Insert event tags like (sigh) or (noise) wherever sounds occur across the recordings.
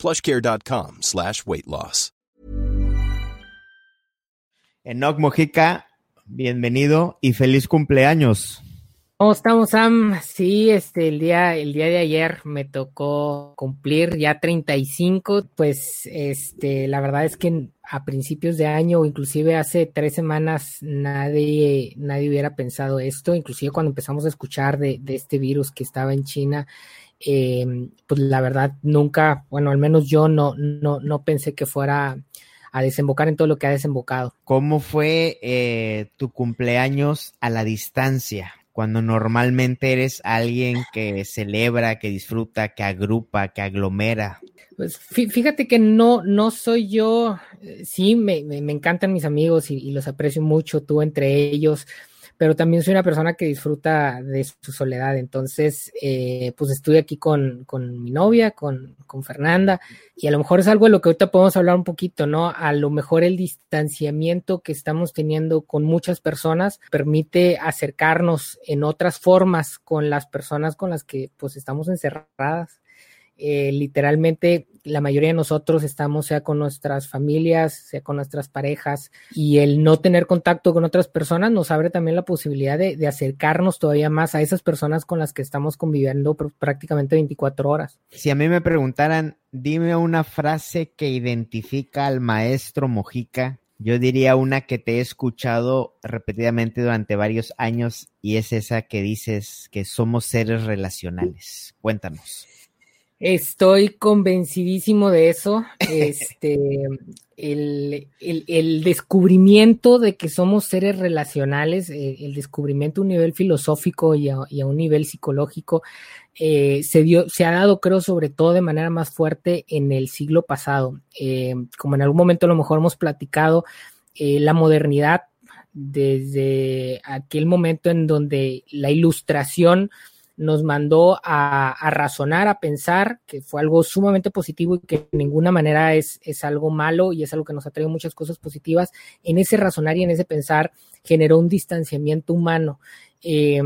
plushcare.com slash weight loss. Enoc Mojica, bienvenido y feliz cumpleaños. ¿Cómo estamos, Sam? Sí, este, el día, el día de ayer me tocó cumplir ya 35, pues, este, la verdad es que a principios de año o inclusive hace tres semanas nadie, nadie hubiera pensado esto, inclusive cuando empezamos a escuchar de, de este virus que estaba en China, eh, pues la verdad nunca, bueno, al menos yo no, no, no pensé que fuera a desembocar en todo lo que ha desembocado. ¿Cómo fue eh, tu cumpleaños a la distancia? Cuando normalmente eres alguien que celebra, que disfruta, que agrupa, que aglomera. Pues fíjate que no, no soy yo, eh, sí, me, me, me encantan mis amigos y, y, los aprecio mucho, tú entre ellos, pero también soy una persona que disfruta de su soledad. Entonces, eh, pues estoy aquí con, con mi novia, con, con, Fernanda, y a lo mejor es algo de lo que ahorita podemos hablar un poquito, ¿no? A lo mejor el distanciamiento que estamos teniendo con muchas personas permite acercarnos en otras formas con las personas con las que pues estamos encerradas. Eh, literalmente la mayoría de nosotros estamos sea con nuestras familias, sea con nuestras parejas, y el no tener contacto con otras personas nos abre también la posibilidad de, acercarnos todavía más a esas personas con las que estamos conviviendo prácticamente 24 horas. Si a mí me preguntaran, dime una frase que identifica al maestro Mojica, yo diría una que te he escuchado repetidamente durante varios años y es esa que dices que somos seres relacionales. Cuéntanos. Estoy convencidísimo de eso. Este, el, el, el, descubrimiento de que somos seres relacionales, eh, el descubrimiento a un nivel filosófico y a, a un nivel psicológico, eh, se, dio, se ha dado, creo, sobre todo de manera más fuerte en el siglo pasado. Eh, como en algún momento a lo mejor hemos platicado, la modernidad, desde aquel momento en donde la ilustración nos mandó a, razonar, a pensar, que fue algo sumamente positivo y que de ninguna manera es, es, algo malo y es algo que nos ha traído muchas cosas positivas. En ese razonar y en ese pensar generó un distanciamiento humano. Eh,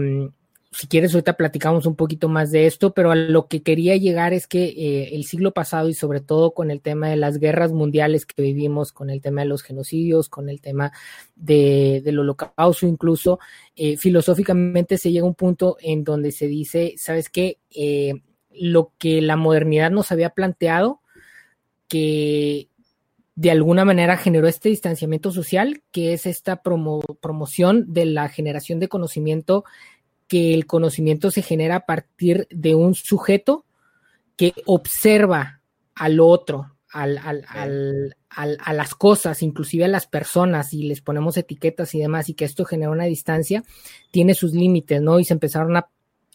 si quieres, ahorita platicamos un poquito más de esto, pero a lo que quería llegar es que eh, el siglo pasado y sobre todo con el tema de las guerras mundiales que vivimos, con el tema de los genocidios, con el tema de, del holocausto incluso, eh, filosóficamente se llega a un punto en donde se dice, ¿sabes qué? Eh, lo que la modernidad nos había planteado, que de alguna manera generó este distanciamiento social, que es esta promo promoción de la generación de conocimiento que el conocimiento se genera a partir de un sujeto que observa al otro, al, al, al, a las cosas, inclusive a las personas, y les ponemos etiquetas y demás, y que esto genera una distancia, tiene sus límites, ¿no? Y se empezaron a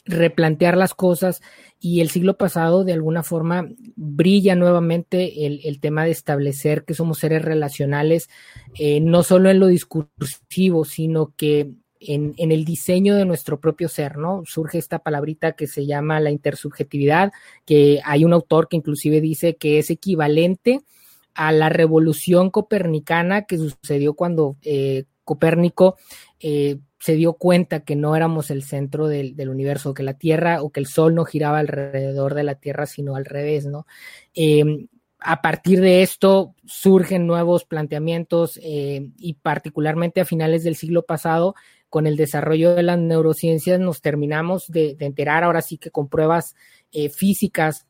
replantear las cosas y el siglo pasado de alguna forma brilla nuevamente el, el tema de establecer que somos seres relacionales, eh, no solo en lo discursivo, sino que en, el diseño de nuestro propio ser, ¿no? Surge esta palabrita que se llama la intersubjetividad, que hay un autor que inclusive dice que es equivalente a la revolución copernicana que sucedió cuando eh, Copérnico eh, se dio cuenta que no éramos el centro del, universo, que la Tierra o que el Sol no giraba alrededor de la Tierra, sino al revés, ¿no? Eh, a partir de esto surgen nuevos planteamientos eh, y particularmente a finales del siglo pasado con el desarrollo de las neurociencias nos terminamos de, enterar ahora sí que con pruebas eh, físicas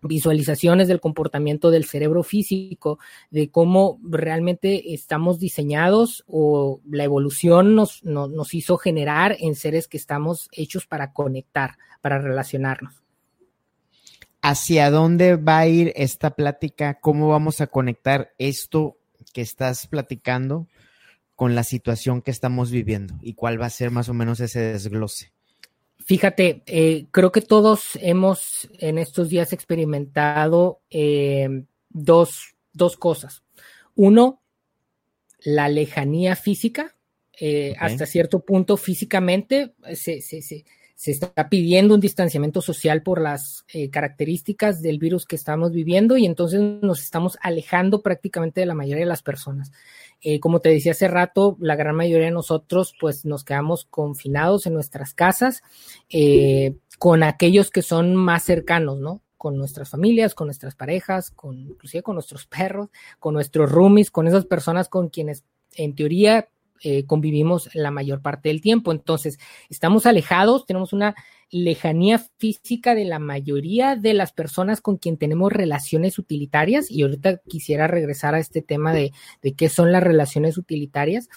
visualizaciones del comportamiento del cerebro físico, de cómo realmente estamos diseñados o la evolución nos, no, nos hizo generar en seres que estamos hechos para conectar, para relacionarnos. ¿Hacia dónde va a ir esta plática? ¿Cómo vamos a conectar esto que estás platicando con la situación que estamos viviendo? ¿Y cuál va a ser más o menos ese desglose? Fíjate, eh, creo que todos hemos en estos días experimentado eh, dos, dos cosas. uno, la lejanía física, eh, hasta cierto punto físicamente se, está pidiendo un distanciamiento social por las eh, características del virus que estamos viviendo y entonces nos estamos alejando prácticamente de la mayoría de las personas. Eh, como te decía hace rato, la gran mayoría de nosotros pues nos quedamos confinados en nuestras casas con aquellos que son más cercanos, ¿no? con nuestras familias, con nuestras parejas, con inclusive con nuestros perros, con nuestros roomies, con esas personas con quienes en teoría eh, convivimos la mayor parte del tiempo. Entonces, estamos alejados, tenemos una lejanía física de la mayoría de las personas con quien tenemos relaciones utilitarias. Y ahorita quisiera regresar a este tema de, qué son las relaciones utilitarias,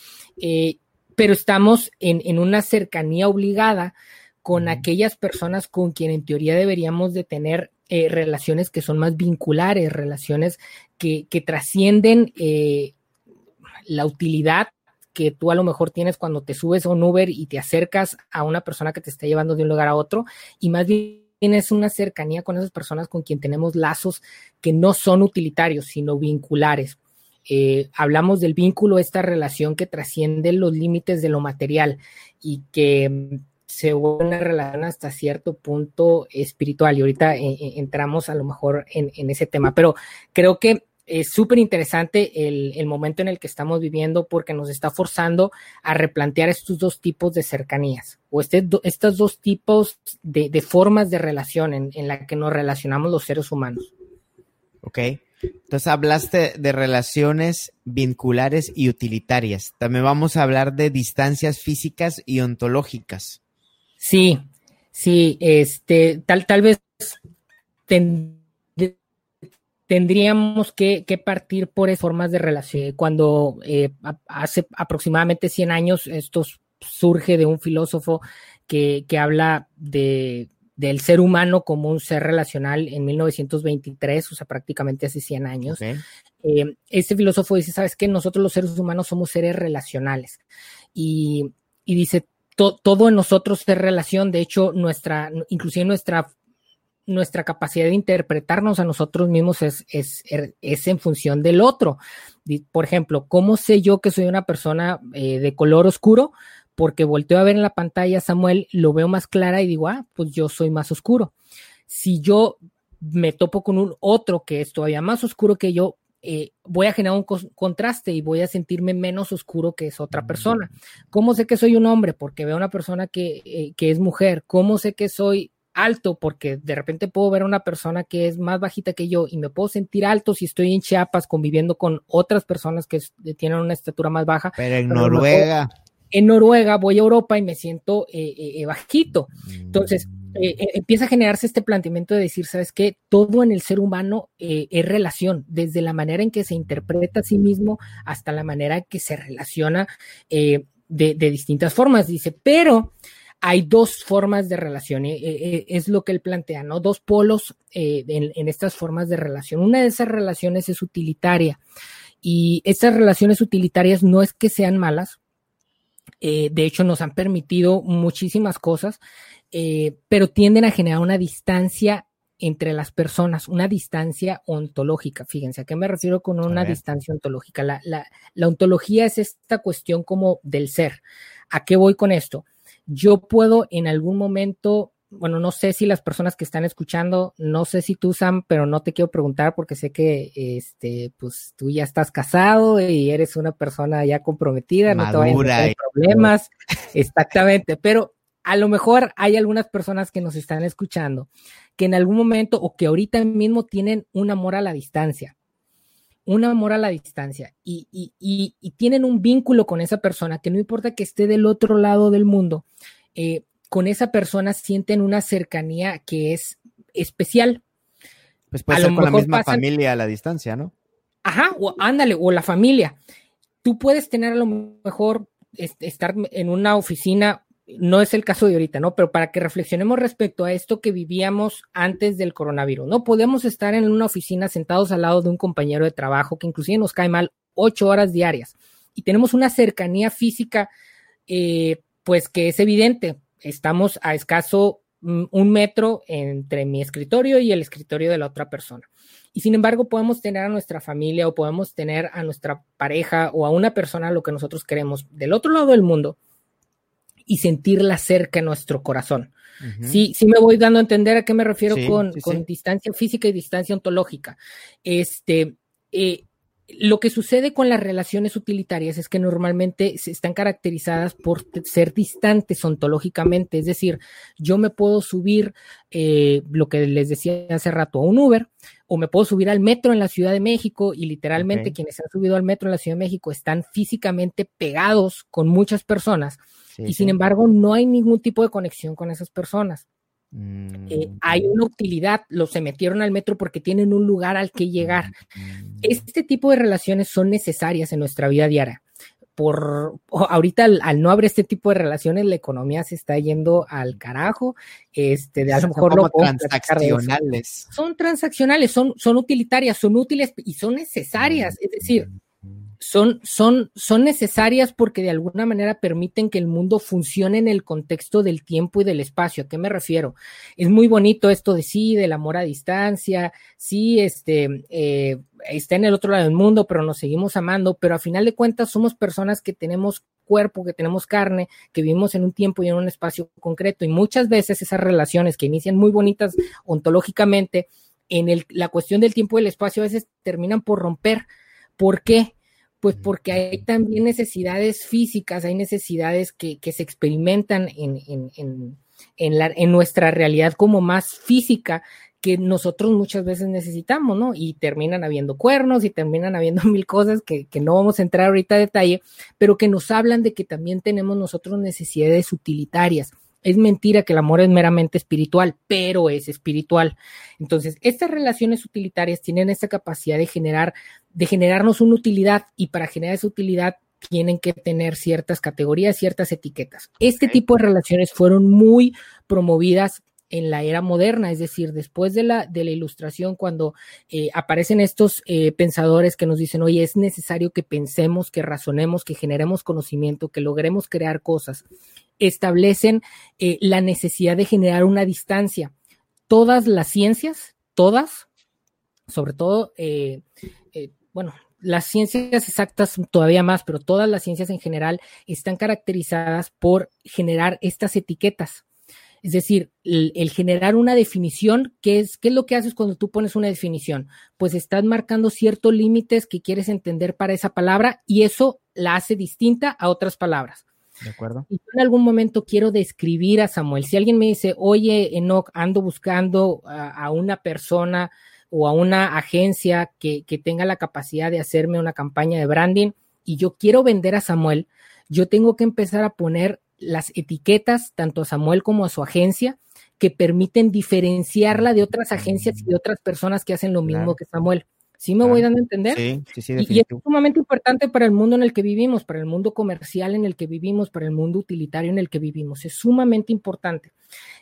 eh, pero estamos en, en una cercanía obligada con aquellas personas con quien en teoría deberíamos de tener eh, relaciones que son más vinculares, relaciones que, trascienden eh, la utilidad que tú a lo mejor tienes cuando te subes a un Uber y te acercas a una persona que te está llevando de un lugar a otro y más bien tienes una cercanía con esas personas con quien tenemos lazos que no son utilitarios, sino vinculares. Eh, hablamos del vínculo, esta relación que trasciende los límites de lo material y que se vuelve una relación hasta cierto punto espiritual y ahorita eh, eh, entramos a lo mejor en, ese tema, pero creo que es súper interesante el, momento en el que estamos viviendo porque nos está forzando a replantear estos dos tipos de cercanías o este, estos dos tipos de, formas de relación en, en, la que nos relacionamos los seres humanos. Ok, entonces hablaste de relaciones vinculares y utilitarias. También vamos a hablar de distancias físicas y ontológicas. Sí, sí, este, tal, tal vez tendríamos que, partir por formas de relación. Cuando eh, hace aproximadamente 100 años esto surge de un filósofo que, habla de, del ser humano como un ser relacional en 1923, o sea, prácticamente hace 100 años. Eh, este filósofo dice, ¿sabes qué? Nosotros los seres humanos somos seres relacionales. Y, y dice, todo en nosotros es relación, de hecho, nuestra, inclusive nuestra, nuestra capacidad de interpretarnos a nosotros mismos es, es, es en función del otro. Por ejemplo, ¿cómo sé yo que soy una persona eh, de color oscuro? Porque volteo a ver en la pantalla a Samuel, lo veo más clara y digo, ah, pues yo soy más oscuro. Si yo me topo con un otro que es todavía más oscuro que yo, eh, voy a generar un contraste y voy a sentirme menos oscuro que es otra persona. ¿Cómo sé que soy un hombre? Porque veo a una persona que, eh, que es mujer. ¿Cómo sé que soy alto? Porque de repente puedo ver a una persona que es más bajita que yo y me puedo sentir alto si estoy en Chiapas conviviendo con otras personas que tienen una estatura más baja. Pero en Noruega. En Noruega voy a Europa y me siento eh, bajito. Entonces, eh, eh, empieza a generarse este planteamiento de decir, ¿sabes qué? Todo en el ser humano eh, es relación, desde la manera en que se interpreta a sí mismo hasta la manera en que se relaciona de, distintas formas, dice, pero hay dos formas de relación, es lo que él plantea, ¿no? Dos polos en, en estas formas de relación. Una de esas relaciones es utilitaria y estas relaciones utilitarias no es que sean malas, de hecho nos han permitido muchísimas cosas, eh, pero tienden a generar una distancia entre las personas, una distancia ontológica. Fíjense, ¿a qué me refiero con una distancia ontológica? La, ontología es esta cuestión como del ser. ¿A qué voy con esto? Yo puedo en algún momento, bueno, no sé si las personas que están escuchando, no sé si tú, Sam, pero no te quiero preguntar porque sé que, este, pues tú ya estás casado y eres una persona ya comprometida, no te vayan a tener problemas. Exactamente, pero a lo mejor hay algunas personas que nos están escuchando que en algún momento o que ahorita mismo tienen un amor a la distancia, un amor a la distancia y, tienen un vínculo con esa persona que no importa que esté del otro lado del mundo, eh, con esa persona sienten una cercanía que es especial. Pues puede ser con la misma familia a la distancia, ¿no? Ajá, o ándale, o la familia. Tú puedes tener a lo mejor estar en una oficina no es el caso de ahorita, ¿no? Pero para que reflexionemos respecto a esto que vivíamos antes del coronavirus, ¿no? Podemos estar en una oficina sentados al lado de un compañero de trabajo que inclusive nos cae mal ocho horas diarias y tenemos una cercanía física, eh, pues que es evidente. Estamos a escaso mm, un metro entre mi escritorio y el escritorio de la otra persona. Y sin embargo, podemos tener a nuestra familia o podemos tener a nuestra pareja o a una persona lo que nosotros queremos del otro lado del mundo y sentirla cerca en nuestro corazón. Sí, sí me voy dando a entender a qué me refiero con, con distancia física y distancia ontológica. Este, eh, lo que sucede con las relaciones utilitarias es que normalmente se están caracterizadas por ser distantes ontológicamente, es decir, yo me puedo subir, eh, lo que les decía hace rato, a un Uber, o me puedo subir al metro en la Ciudad de México y literalmente quienes han subido al metro en la Ciudad de México están físicamente pegados con muchas personas y sin embargo no hay ningún tipo de conexión con esas personas. Eh, mm, hay una utilidad, los se metieron al metro porque tienen un lugar al que llegar. Mm. Este tipo de relaciones son necesarias en nuestra vida diaria. Por ahorita al, no haber este tipo de relaciones, la economía se está yendo al carajo. Este, de a lo mejor transaccionales. Son transaccionales, son, son utilitarias, son útiles y son necesarias. Es decir, son, son, son necesarias porque de alguna manera permiten que el mundo funcione en el contexto del tiempo y del espacio. ¿A qué me refiero? Es muy bonito esto de sí, del amor a distancia, sí, este, eh, está en el otro lado del mundo, pero nos seguimos amando, pero a final de cuentas somos personas que tenemos cuerpo, que tenemos carne, que vivimos en un tiempo y en un espacio concreto. Y muchas veces esas relaciones que inician muy bonitas ontológicamente, en el, la cuestión del tiempo y el espacio a veces terminan por romper. ¿Por qué? Pues porque hay también necesidades físicas, hay necesidades que, se experimentan en, en, en, la, en nuestra realidad como más física que nosotros muchas veces necesitamos, ¿no? Y terminan habiendo cuernos y terminan habiendo (laughs) mil cosas que, que, no vamos a entrar ahorita a detalle, pero que nos hablan de que también tenemos nosotros necesidades utilitarias. Es mentira que el amor es meramente espiritual, pero es espiritual. Entonces, estas relaciones utilitarias tienen esta capacidad de generar, de generarnos una utilidad y para generar esa utilidad tienen que tener ciertas categorías, ciertas etiquetas. Este tipo de relaciones fueron muy promovidas en la era moderna, es decir, después de la, de la ilustración, cuando eh, aparecen estos eh, pensadores que nos dicen, oye, es necesario que pensemos, que razonemos, que generemos conocimiento, que logremos crear cosas establecen eh, la necesidad de generar una distancia. Todas las ciencias, todas, sobre todo, eh, eh, bueno, las ciencias exactas todavía más, pero todas las ciencias en general están caracterizadas por generar estas etiquetas. Es decir, el, generar una definición, ¿qué es, ¿qué es lo que haces cuando tú pones una definición? Pues estás marcando ciertos límites que quieres entender para esa palabra y eso la hace distinta a otras palabras. De acuerdo. Y yo en algún momento quiero describir a Samuel. Si alguien me dice, oye, Enoch, ando buscando a, una persona o a una agencia que, que tenga la capacidad de hacerme una campaña de branding y yo quiero vender a Samuel, yo tengo que empezar a poner las etiquetas tanto a Samuel como a su agencia que permiten diferenciarla de otras agencias y de otras personas que hacen lo mismo que Samuel. ¿Sí me voy dando a entender? Sí, sí, sí. Y, es sumamente importante para el mundo en el que vivimos, para el mundo comercial en el que vivimos, para el mundo utilitario en el que vivimos. Es sumamente importante.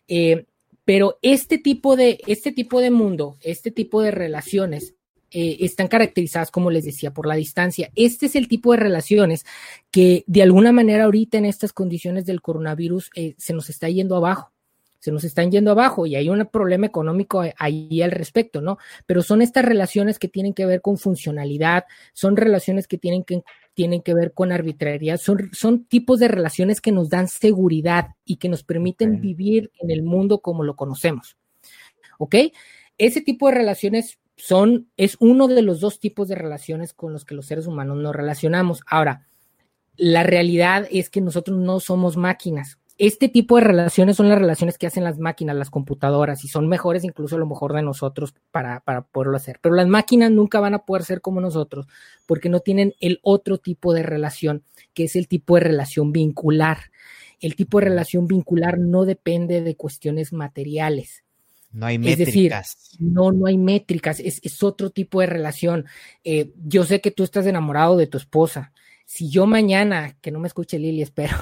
Eh, pero este tipo de, este tipo de mundo, este tipo de relaciones, eh, están caracterizadas, como les decía, por la distancia. Este es el tipo de relaciones que de alguna manera ahorita en estas condiciones del coronavirus eh, se nos está yendo abajo se nos están yendo abajo y hay un problema económico ahí al respecto, ¿no? Pero son estas relaciones que tienen que ver con funcionalidad, son relaciones que tienen que, tienen que ver con arbitrariedad, son, son tipos de relaciones que nos dan seguridad y que nos permiten vivir en el mundo como lo conocemos, ¿ok? Ese tipo de relaciones son, es uno de los dos tipos de relaciones con los que los seres humanos nos relacionamos. Ahora, la realidad es que nosotros no somos máquinas este tipo de relaciones son las relaciones que hacen las máquinas, las computadoras, y son mejores incluso a lo mejor de nosotros para, para poderlo hacer. Pero las máquinas nunca van a poder ser como nosotros porque no tienen el otro tipo de relación, que es el tipo de relación vincular. El tipo de relación vincular no depende de cuestiones materiales. No hay métricas. Es decir, no, no hay métricas, es, es otro tipo de relación. Eh, yo sé que tú estás enamorado de tu esposa. Si yo mañana, que no me escuche Lili, espero,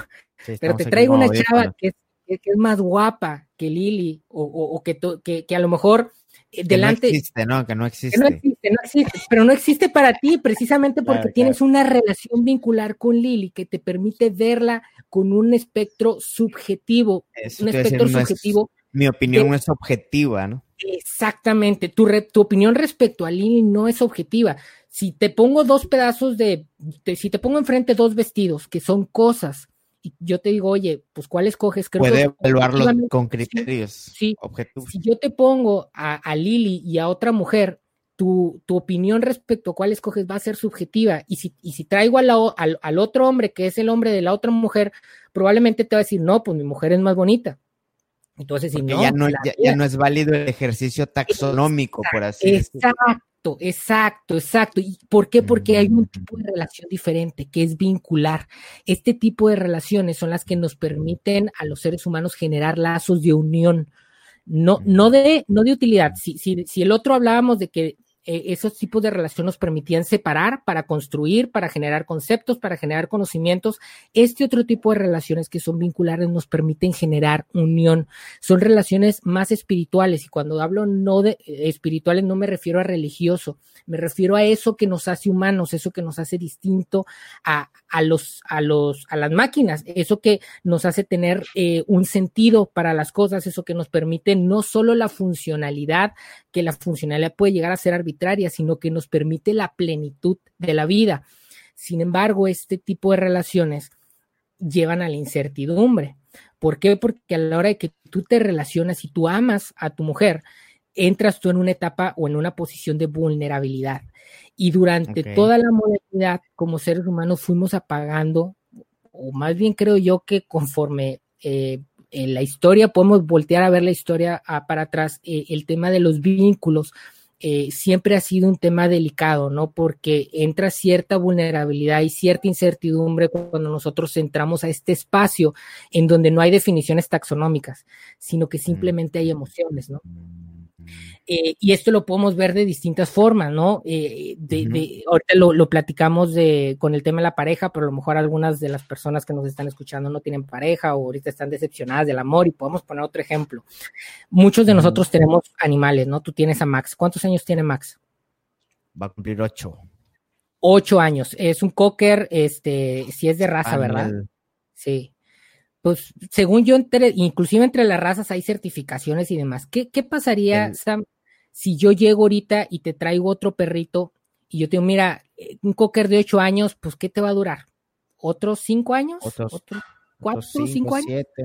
pero te traigo una chava que es, que es, más guapa que Lili o, o, que, que, que, a lo mejor eh, delante... No existe, ¿no? Que no existe. Que no existe, no existe, pero no existe para ti precisamente porque tienes una relación vincular con Lili que te permite verla con un espectro subjetivo, un espectro subjetivo. Mi opinión no es objetiva, ¿no? Exactamente, tu, tu opinión respecto a Lili no es objetiva. Si te pongo dos pedazos de, si te pongo enfrente dos vestidos que son cosas, y yo te digo, oye, pues ¿cuál escoges? Creo Puede evaluarlo con criterios sí, objetivos. Si yo te pongo a, a Lili y a otra mujer, tu, tu, opinión respecto a cuál escoges va a ser subjetiva. Y si, y si traigo al, al, al, otro hombre, que es el hombre de la otra mujer, probablemente te va a decir, no, pues mi mujer es más bonita. Entonces, si no, ya no, ya, no, es válido el ejercicio taxonómico, por así decirlo. Exacto, exacto, exacto. ¿Y por qué? Porque hay un mm. tipo de relación diferente, que es vincular. Este tipo de relaciones son las que nos permiten a los seres humanos generar lazos de unión. No, no de, no de utilidad. Si, si, si el otro hablábamos de que eh, esos tipos de relación nos permitían separar para construir, para generar conceptos, para generar conocimientos. Este otro tipo de relaciones que son vinculares nos permiten generar unión. Son relaciones más espirituales y cuando hablo no de eh, espirituales no me refiero a religioso, me refiero a eso que nos hace humanos, eso que nos hace distinto a, a los, a los, a las máquinas, eso que nos hace tener eh, un sentido para las cosas, eso que nos permite no solo la funcionalidad, que la funcionalidad puede llegar a ser arbitraria, sino que nos permite la plenitud de la vida. Sin embargo, este tipo de relaciones llevan a la incertidumbre. ¿Por qué? Porque a la hora de que tú te relacionas y tú amas a tu mujer, entras tú en una etapa o en una posición de vulnerabilidad. Y durante toda la modernidad, como seres humanos, fuimos apagando, o más bien creo yo que conforme eh, en la historia, podemos voltear a ver la historia ah, para atrás, eh, el tema de los vínculos. Eh, siempre ha sido un tema delicado, ¿no? Porque entra cierta vulnerabilidad y cierta incertidumbre cuando nosotros entramos a este espacio en donde no hay definiciones taxonómicas, sino que simplemente hay emociones, ¿no? Eh, y esto lo podemos ver de distintas formas, ¿no? Eh, de, ahorita lo, platicamos de, con el tema de la pareja, pero a lo mejor algunas de las personas que nos están escuchando no tienen pareja o ahorita están decepcionadas del amor y podemos poner otro ejemplo. Muchos de nosotros tenemos animales, ¿no? Tú tienes a Max. ¿Cuántos años tiene Max? Va a cumplir ocho. Ocho años. Es un cocker, este, si es de raza, ¿verdad? Sí pues según yo, entre, inclusive entre las razas hay certificaciones y demás. ¿Qué, qué pasaría, Sam, si yo llego ahorita y te traigo otro perrito y yo te digo, mira, un cocker de ocho años, pues ¿qué te va a durar? ¿Otros cinco años? ¿Otros, cuatro, cinco, años? Siete.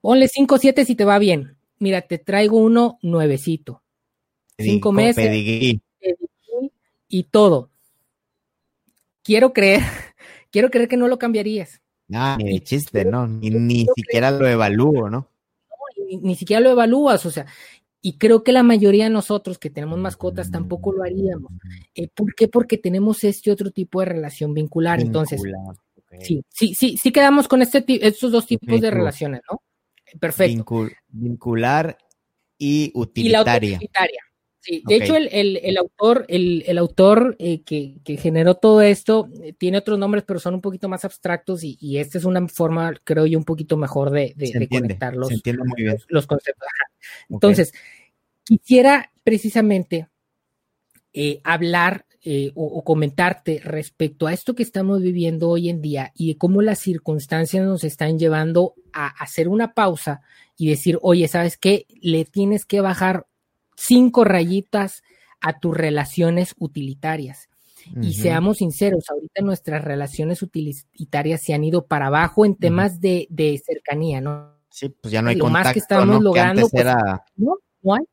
Ponle cinco, siete si te va bien. Mira, te traigo uno nuevecito. cinco meses. Y todo. Quiero creer, (laughs) quiero creer que no lo cambiarías. Ah, ni de chiste, ¿no? Ni, siquiera lo evalúo, ¿no? Ni, ni, siquiera lo evalúas, o sea, y creo que la mayoría de nosotros que tenemos mascotas tampoco lo haríamos. Eh, ¿Por qué? Porque tenemos este otro tipo de relación vincular. Entonces, sí, sí, sí, sí quedamos con este, estos dos tipos de relaciones, ¿no? Perfecto. vincular y utilitaria. Y la Sí, de hecho, el, autor, el, autor eh, que, generó todo esto eh, tiene otros nombres, pero son un poquito más abstractos y, esta es una forma, creo yo, un poquito mejor de, de, conectar los, los, conceptos. Entonces, quisiera precisamente eh, hablar o, comentarte respecto a esto que estamos viviendo hoy en día y de cómo las circunstancias nos están llevando a hacer una pausa y decir, oye, ¿sabes qué? Le tienes que bajar cinco rayitas a tus relaciones utilitarias. Y seamos sinceros, ahorita nuestras relaciones utilitarias se han ido para abajo en temas de, cercanía, ¿no? Sí, pues ya no hay lo contacto, más que estamos logrando, pues, no, no hay.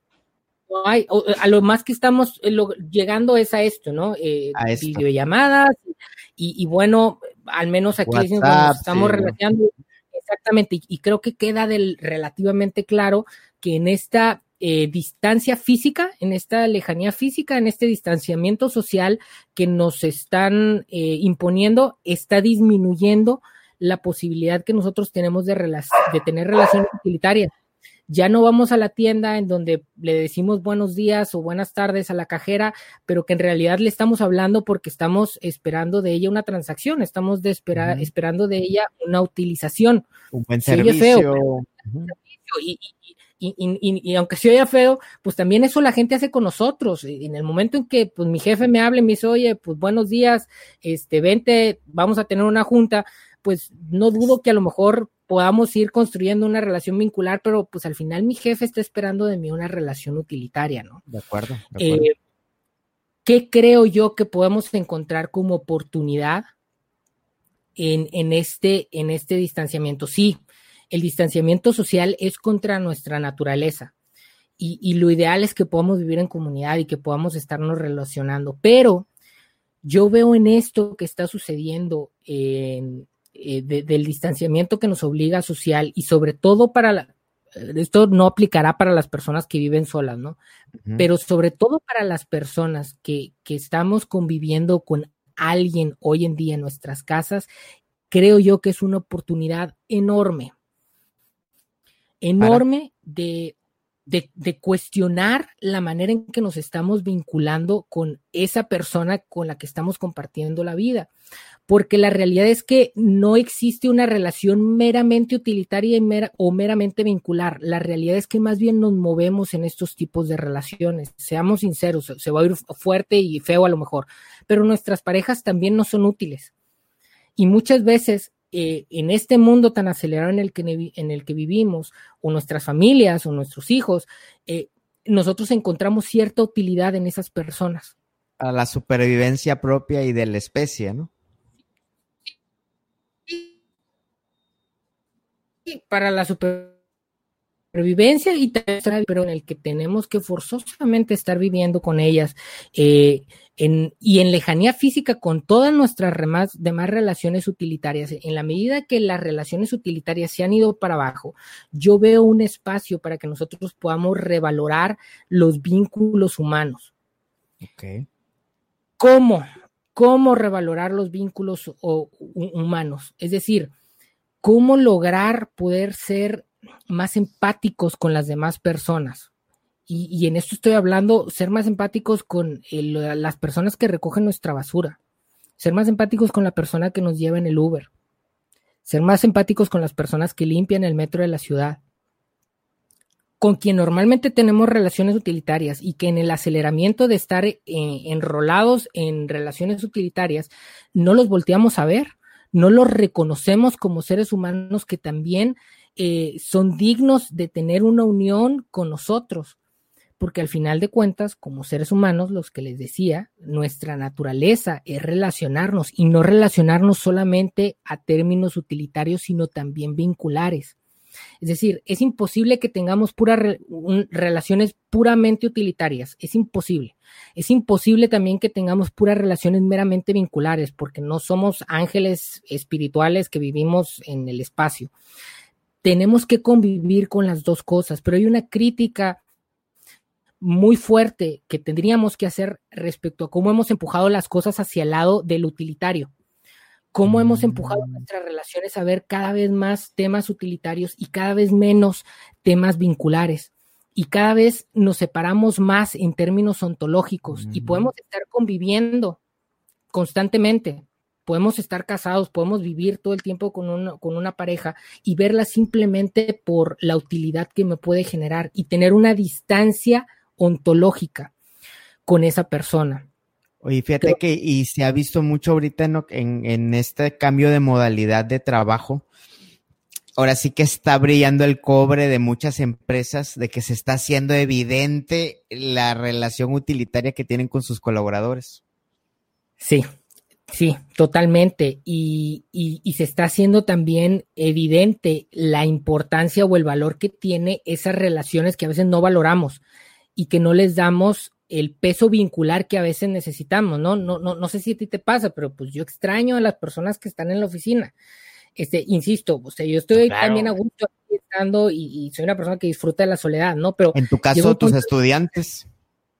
No hay, a lo más que estamos eh, llegando es a esto, ¿no? Eh, videollamadas y, bueno, al menos aquí estamos relacionando exactamente y, creo que queda del relativamente claro que en esta eh, distancia física, en esta lejanía física, en este distanciamiento social que nos están eh, imponiendo, está disminuyendo la posibilidad que nosotros tenemos de, de tener relaciones utilitarias. Ya no vamos a la tienda en donde le decimos buenos días o buenas tardes a la cajera, pero que en realidad le estamos hablando porque estamos esperando de ella una transacción, estamos de esperando de ella una utilización. Un buen servicio. y, y, aunque se oiga feo, pues también eso la gente hace con nosotros. En el momento en que pues mi jefe me hable y me dice, oye, pues buenos días, este, vente, vamos a tener una junta, pues no dudo que a lo mejor podamos ir construyendo una relación vincular, pero pues al final mi jefe está esperando de mí una relación utilitaria, ¿no? De acuerdo. De acuerdo. Eh, ¿Qué creo yo que podemos encontrar como oportunidad en, en, este, en este distanciamiento? Sí, el distanciamiento social es contra nuestra naturaleza. Y, y, lo ideal es que podamos vivir en comunidad y que podamos estarnos relacionando. Pero yo veo en esto que está sucediendo en, eh, de, del distanciamiento que nos obliga social y sobre todo para la, esto no aplicará para las personas que viven solas, ¿no? Uh -huh. Pero sobre todo para las personas que, que estamos conviviendo con alguien hoy en día en nuestras casas, creo yo que es una oportunidad enorme, enorme de, de, cuestionar la manera en que nos estamos vinculando con esa persona con la que estamos compartiendo la vida. Porque la realidad es que no existe una relación meramente utilitaria o meramente vincular. La realidad es que más bien nos movemos en estos tipos de relaciones. Seamos sinceros, se va a ir fuerte y feo a lo mejor, pero nuestras parejas también no son útiles. Y muchas veces eh, en este mundo tan acelerado en el, que, en el que vivimos, o nuestras familias, o nuestros hijos, eh, nosotros encontramos cierta utilidad en esas personas. A la supervivencia propia y de la especie, ¿no? Para la supervivencia y pero en el que tenemos que forzosamente estar viviendo con ellas eh, en, y en lejanía física con todas nuestras demás, demás relaciones utilitarias. En la medida que las relaciones utilitarias se han ido para abajo, yo veo un espacio para que nosotros podamos revalorar los vínculos humanos. Okay. ¿Cómo? ¿Cómo revalorar los vínculos o, humanos? Es decir, ¿cómo lograr poder ser más empáticos con las demás personas? Y, en esto estoy hablando, ser más empáticos con las personas que recogen nuestra basura, ser más empáticos con la persona que nos lleva en el Uber, ser más empáticos con las personas que limpian el metro de la ciudad, con quien normalmente tenemos relaciones utilitarias y que en el aceleramiento de estar eh, enrolados en relaciones utilitarias no los volteamos a ver, no los reconocemos como seres humanos que también eh, son dignos de tener una unión con nosotros porque al final de cuentas, como seres humanos, los que les decía, nuestra naturaleza es relacionarnos y no relacionarnos solamente a términos utilitarios, sino también vinculares. Es decir, es imposible que tengamos puras re relaciones puramente utilitarias, es imposible. Es imposible también que tengamos puras relaciones meramente vinculares, porque no somos ángeles espirituales que vivimos en el espacio. Tenemos que convivir con las dos cosas, pero hay una crítica muy fuerte que tendríamos que hacer respecto a cómo hemos empujado las cosas hacia el lado del utilitario. Cómo mm. hemos empujado nuestras relaciones a ver cada vez más temas utilitarios y cada vez menos temas vinculares. Y cada vez nos separamos más en términos ontológicos mm. y podemos estar conviviendo constantemente. Podemos estar casados, podemos vivir todo el tiempo con una, con una pareja y verla simplemente por la utilidad que me puede generar y tener una distancia ontológica con esa persona. Oye, fíjate Pero, que y se ha visto mucho ahorita en, en, en, este cambio de modalidad de trabajo. Ahora sí que está brillando el cobre de muchas empresas, de que se está haciendo evidente la relación utilitaria que tienen con sus colaboradores. Sí, sí, totalmente. Y, y, y se está haciendo también evidente la importancia o el valor que tiene esas relaciones que a veces no valoramos y que no les damos el peso vincular que a veces necesitamos, ¿no? No, no, no sé si a ti te pasa, pero pues yo extraño a las personas que están en la oficina. Este, insisto, o sea, yo estoy claro. también a gusto estando y, y, soy una persona que disfruta de la soledad, ¿no? Pero en tu caso, tus estudiantes.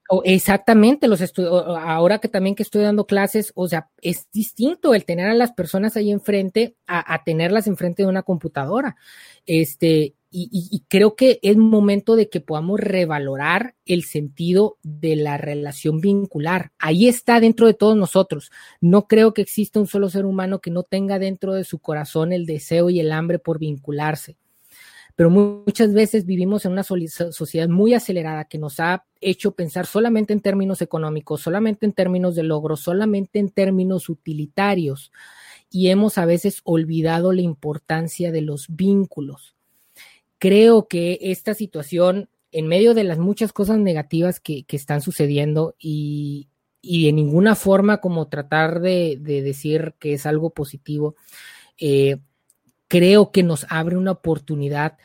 Oh, exactamente, los ahora que también que estoy dando clases, o sea, es distinto el tener a las personas ahí enfrente a, a tenerlas enfrente de una computadora. Este, y, creo que es momento de que podamos revalorar el sentido de la relación vincular. Ahí está dentro de todos nosotros. No creo que exista un solo ser humano que no tenga dentro de su corazón el deseo y el hambre por vincularse pero muchas veces vivimos en una sociedad muy acelerada que nos ha hecho pensar solamente en términos económicos, solamente en términos de logro, solamente en términos utilitarios. y hemos a veces olvidado la importancia de los vínculos. Creo que esta situación, en medio de las muchas cosas negativas que, están sucediendo y, de ninguna forma como tratar de, decir que es algo positivo, eh, creo que nos abre una oportunidad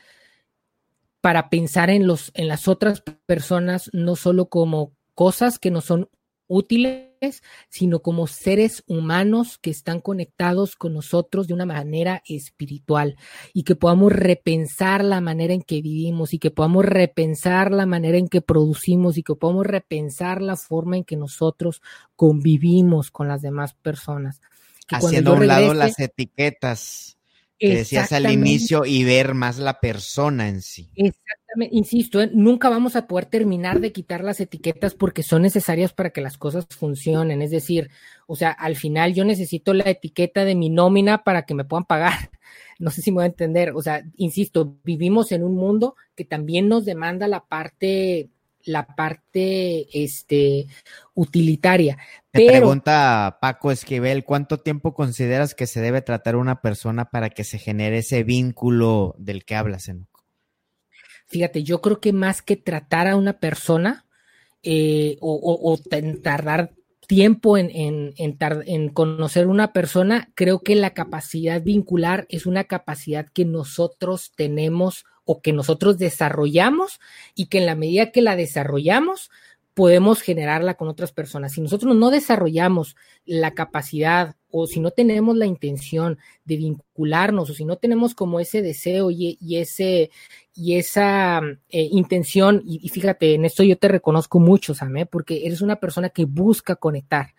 para pensar en, los, en las otras personas, no solo como cosas que no son útiles, sino como seres humanos que están conectados con nosotros de una manera espiritual y que podamos repensar la manera en que vivimos y que podamos repensar la manera en que producimos y que podamos repensar la forma en que nosotros convivimos con las demás personas. Haciendo a un lado las etiquetas que decías al inicio y ver más la persona en sí. Exactamente, insisto, ¿eh? nunca vamos a poder terminar de quitar las etiquetas porque son necesarias para que las cosas funcionen. Es decir, o sea, al final yo necesito la etiqueta de mi nómina para que me puedan pagar. (laughs) No sé si me voy a entender. O sea, insisto, vivimos en un mundo que también nos demanda la parte la parte este, utilitaria. Te pregunta Paco Esquivel, ¿cuánto tiempo consideras que se debe tratar una persona para que se genere ese vínculo del que hablas, Enoco? Fíjate, yo creo que más que tratar a una persona eh, o, tardar tiempo en, en, en, conocer una persona, creo que la capacidad vincular es una capacidad que nosotros tenemos o que nosotros desarrollamos y que en la medida que la desarrollamos podemos generarla con otras personas. Si nosotros no desarrollamos la capacidad o si no tenemos la intención de vincularnos o si no tenemos como ese deseo y, ese y esa eh, intención, y, fíjate, en esto yo te reconozco mucho, Sam, porque eres una persona que busca conectar,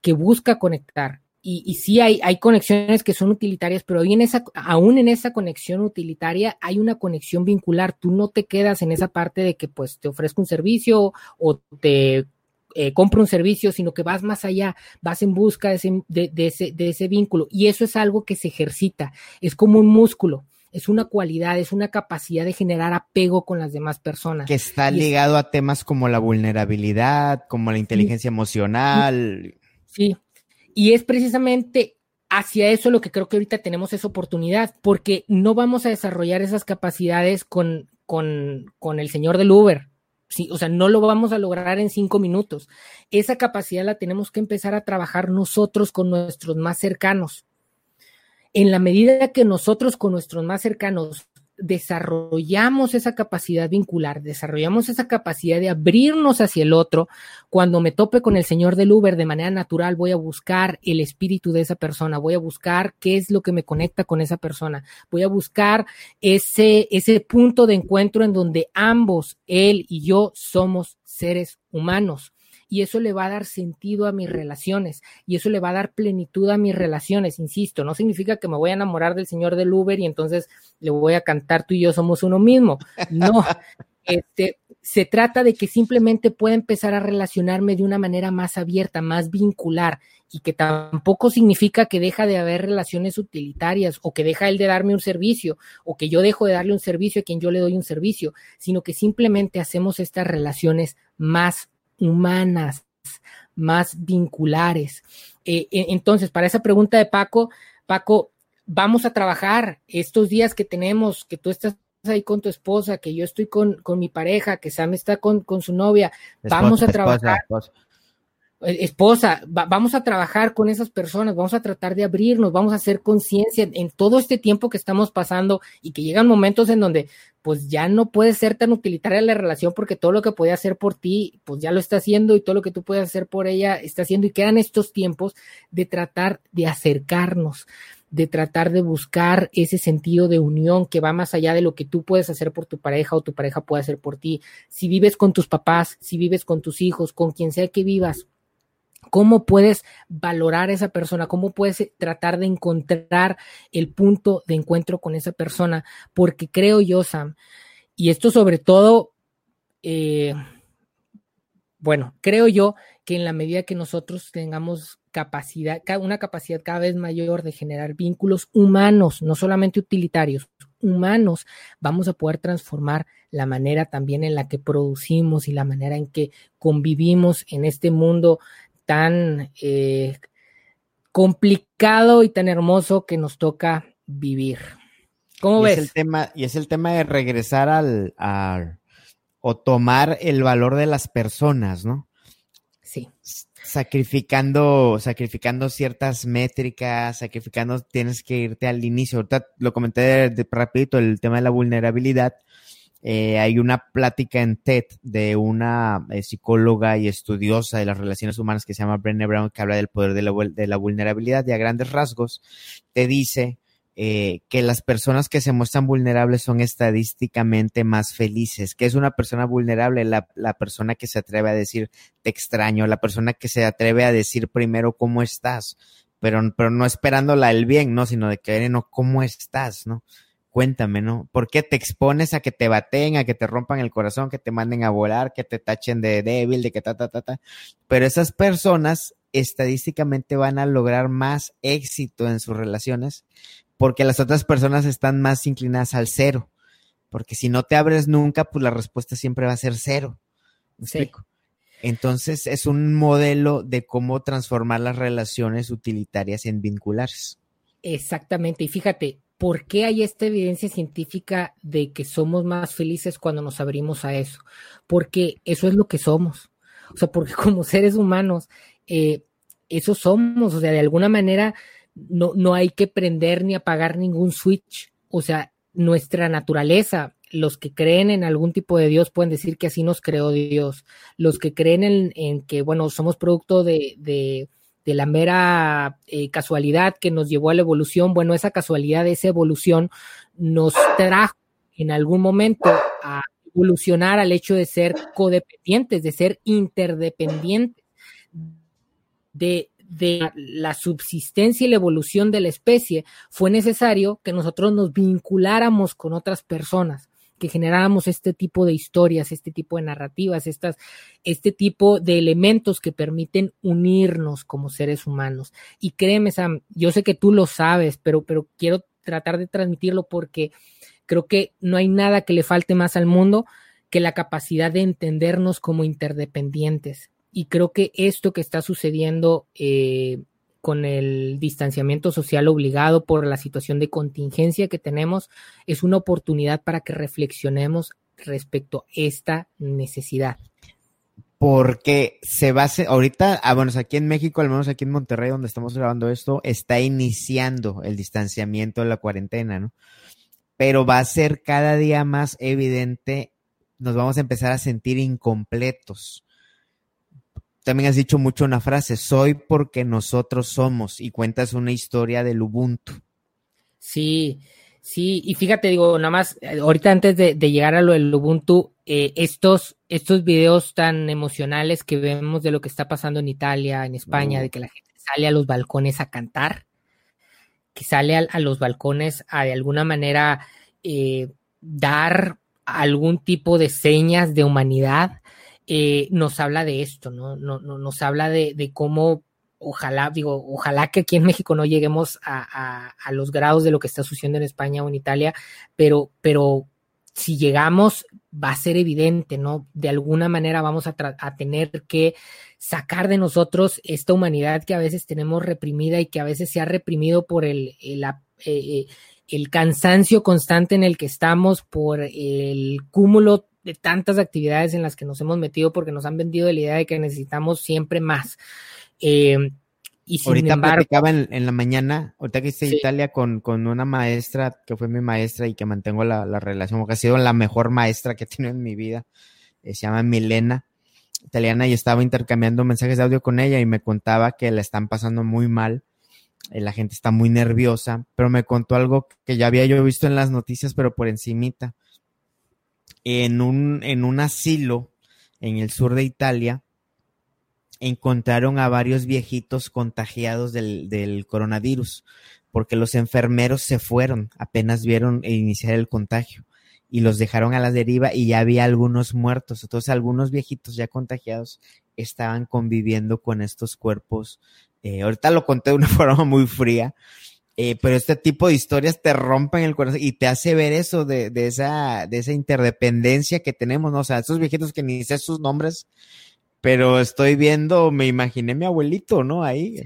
que busca conectar y, sí hay, hay conexiones que son utilitarias, pero aún en esa conexión utilitaria hay una conexión vincular. Tú no te quedas en esa parte de que pues te ofrezco un servicio o te eh, compro un servicio, sino que vas más allá, vas en busca de ese, de, ese, de ese vínculo. Y eso es algo que se ejercita, es como un músculo es una cualidad, es una capacidad de generar apego con las demás personas. Que está ligado a temas como la vulnerabilidad, como la inteligencia emocional. Sí, y es precisamente hacia eso lo que creo que ahorita tenemos esa oportunidad, porque no vamos a desarrollar esas capacidades con, con, con el señor del Uber. Sí, o sea, no lo vamos a lograr en cinco minutos. Esa capacidad la tenemos que empezar a trabajar nosotros con nuestros más cercanos. En la medida que nosotros con nuestros más cercanos desarrollamos esa capacidad vincular, desarrollamos esa capacidad de abrirnos hacia el otro, cuando me tope con el señor del Uber de manera natural, voy a buscar el espíritu de esa persona, voy a buscar qué es lo que me conecta con esa persona, voy a buscar ese, ese punto de encuentro en donde ambos, él y yo, somos seres humanos y eso le va a dar sentido a mis relaciones y eso le va a dar plenitud a mis relaciones, insisto, no significa que me voy a enamorar del señor del Uber y entonces le voy a cantar tú y yo somos uno mismo. No, (laughs) este, se trata de que simplemente pueda empezar a relacionarme de una manera más abierta, más vincular y que tampoco significa que deja de haber relaciones utilitarias o que deja él de darme un servicio o que yo dejo de darle un servicio a quien yo le doy un servicio, sino que simplemente hacemos estas relaciones más humanas, más vinculares. Eh, e, entonces, para esa pregunta de Paco, Paco, vamos a trabajar estos días que tenemos, que tú estás ahí con tu esposa, que yo estoy con, con mi pareja, que Sam está con, con su novia, vamos a trabajar. Eh, esposa, vamos a trabajar con esas personas, vamos a tratar de abrirnos, vamos a hacer conciencia en todo este tiempo que estamos pasando y que llegan momentos en donde pues ya no puede ser tan utilitaria la relación porque todo lo que podía hacer por ti, pues ya lo está haciendo y todo lo que tú puedes hacer por ella está haciendo y quedan estos tiempos de tratar de acercarnos, de tratar de buscar ese sentido de unión que va más allá de lo que tú puedes hacer por tu pareja o tu pareja puede hacer por ti. Si vives con tus papás, si vives con tus hijos, con quien sea que vivas, ¿Cómo puedes valorar a esa persona? ¿Cómo puedes eh, tratar de encontrar el punto de encuentro con esa persona? Porque creo yo, Sam, y esto sobre todo, eh, bueno, creo yo que en la medida que nosotros tengamos capacidad, una capacidad cada vez mayor de generar vínculos humanos, no solamente utilitarios, humanos, vamos a poder transformar la manera también en la que producimos y la manera en que convivimos en este mundo tan, eh, complicado y tan hermoso que nos toca vivir. ¿Cómo ves? el tema, y es el tema de regresar al, o tomar el valor de las personas, ¿no? Sí. Sacrificando, sacrificando ciertas métricas, sacrificando, tienes que irte al inicio. Ahorita lo comenté de, rapidito, el tema de la vulnerabilidad. Eh, hay una plática en TED de una eh, psicóloga y estudiosa de las relaciones humanas que se llama Brené Brown, que habla del poder de la, vulnerabilidad y a grandes rasgos te dice eh, que las personas que se muestran vulnerables son estadísticamente más felices. ¿Qué es una persona vulnerable? La, persona que se atreve a decir te extraño, la persona que se atreve a decir primero cómo estás, pero, pero no esperándola el bien, ¿no? Sino de que, no, ¿cómo estás, no? Cuéntame, ¿no? ¿Por qué te expones a que te baten, a que te rompan el corazón, que te manden a volar, que te tachen de débil, de que ta, ta, ta, ta? Pero esas personas estadísticamente van a lograr más éxito en sus relaciones porque las otras personas están más inclinadas al cero. Porque si no te abres nunca, pues la respuesta siempre va a ser cero. sí. Entonces es un modelo de cómo transformar las relaciones utilitarias en vinculares. Exactamente. Y fíjate, ¿por qué hay esta evidencia científica de que somos más felices cuando nos abrimos a eso? Porque eso es lo que somos. O sea, porque (laughs) como seres humanos, eh, eso somos. O sea, de alguna manera no, no hay que prender ni apagar ningún switch. O sea, nuestra naturaleza, los que creen en algún tipo de Dios pueden decir que así nos creó Dios. Los que creen en, que, bueno, somos producto de, la mera eh, casualidad que nos llevó a la evolución, bueno, esa casualidad, esa evolución nos trajo en algún momento a evolucionar al hecho de ser codependientes, de ser interdependientes, de, de la subsistencia y la evolución de la especie, fue necesario que nosotros nos vinculáramos con otras personas, que generáramos este tipo de historias, este tipo de narrativas, estas, este tipo de elementos que permiten unirnos como seres humanos. Y créeme, Sam, yo sé que tú lo sabes, pero, pero quiero tratar de transmitirlo porque creo que no hay nada que le falte más al mundo que la capacidad de entendernos como interdependientes y creo que esto que está sucediendo eh, con el distanciamiento social obligado por la situación de contingencia que tenemos es una oportunidad para que reflexionemos respecto a esta necesidad. Porque se va a ahorita, ah, bueno, aquí en México, al menos aquí en Monterrey, donde estamos grabando esto, está iniciando el distanciamiento de la cuarentena, ¿no? Pero va a ser cada día más evidente, nos vamos a empezar a sentir incompletos también has dicho mucho una frase, soy porque nosotros somos, y cuentas una historia del Ubuntu. Sí, sí, y fíjate, digo, nada más, eh, ahorita antes de, llegar a lo del Ubuntu, eh, estos, estos videos tan emocionales que vemos de lo que está pasando en Italia, en España, de que la gente sale a los balcones a cantar, que sale a, los balcones a de alguna manera eh, dar algún tipo de señas de humanidad, eh, nos habla de esto, ¿no? no, no nos habla de, cómo, ojalá, digo, ojalá que aquí en México no lleguemos a, los grados de lo que está sucediendo en España o en Italia, pero, pero si llegamos, va a ser evidente, ¿no? De alguna manera vamos a, tener que sacar de nosotros esta humanidad que a veces tenemos reprimida y que a veces se ha reprimido por el, el, eh, eh, el cansancio constante en el que estamos, por el cúmulo de tantas actividades en las que nos hemos metido porque nos han vendido la idea de que necesitamos siempre más. Eh, y sin ahorita embargo, platicaba en, la mañana, ahorita que hice Italia con, con, una maestra que fue mi maestra y que mantengo la, relación, porque ha sido la mejor maestra que he tenido en mi vida, eh, se llama Milena, italiana, y estaba intercambiando mensajes de audio con ella y me contaba que la están pasando muy mal, eh, la gente está muy nerviosa, pero me contó algo que ya había yo visto en las noticias, pero por encimita en un, en un asilo en el sur de Italia, encontraron a varios viejitos contagiados del, coronavirus, porque los enfermeros se fueron, apenas vieron iniciar el contagio y los dejaron a la deriva y ya había algunos muertos. Entonces algunos viejitos ya contagiados estaban conviviendo con estos cuerpos. Eh, ahorita lo conté de una (laughs) forma muy fría, eh, pero este tipo de historias te rompen el corazón y te hace ver eso de, de, esa, de esa interdependencia que tenemos, ¿no? O sea, esos viejitos que ni sé sus nombres, pero estoy viendo, me imaginé mi abuelito, ¿no? Ahí.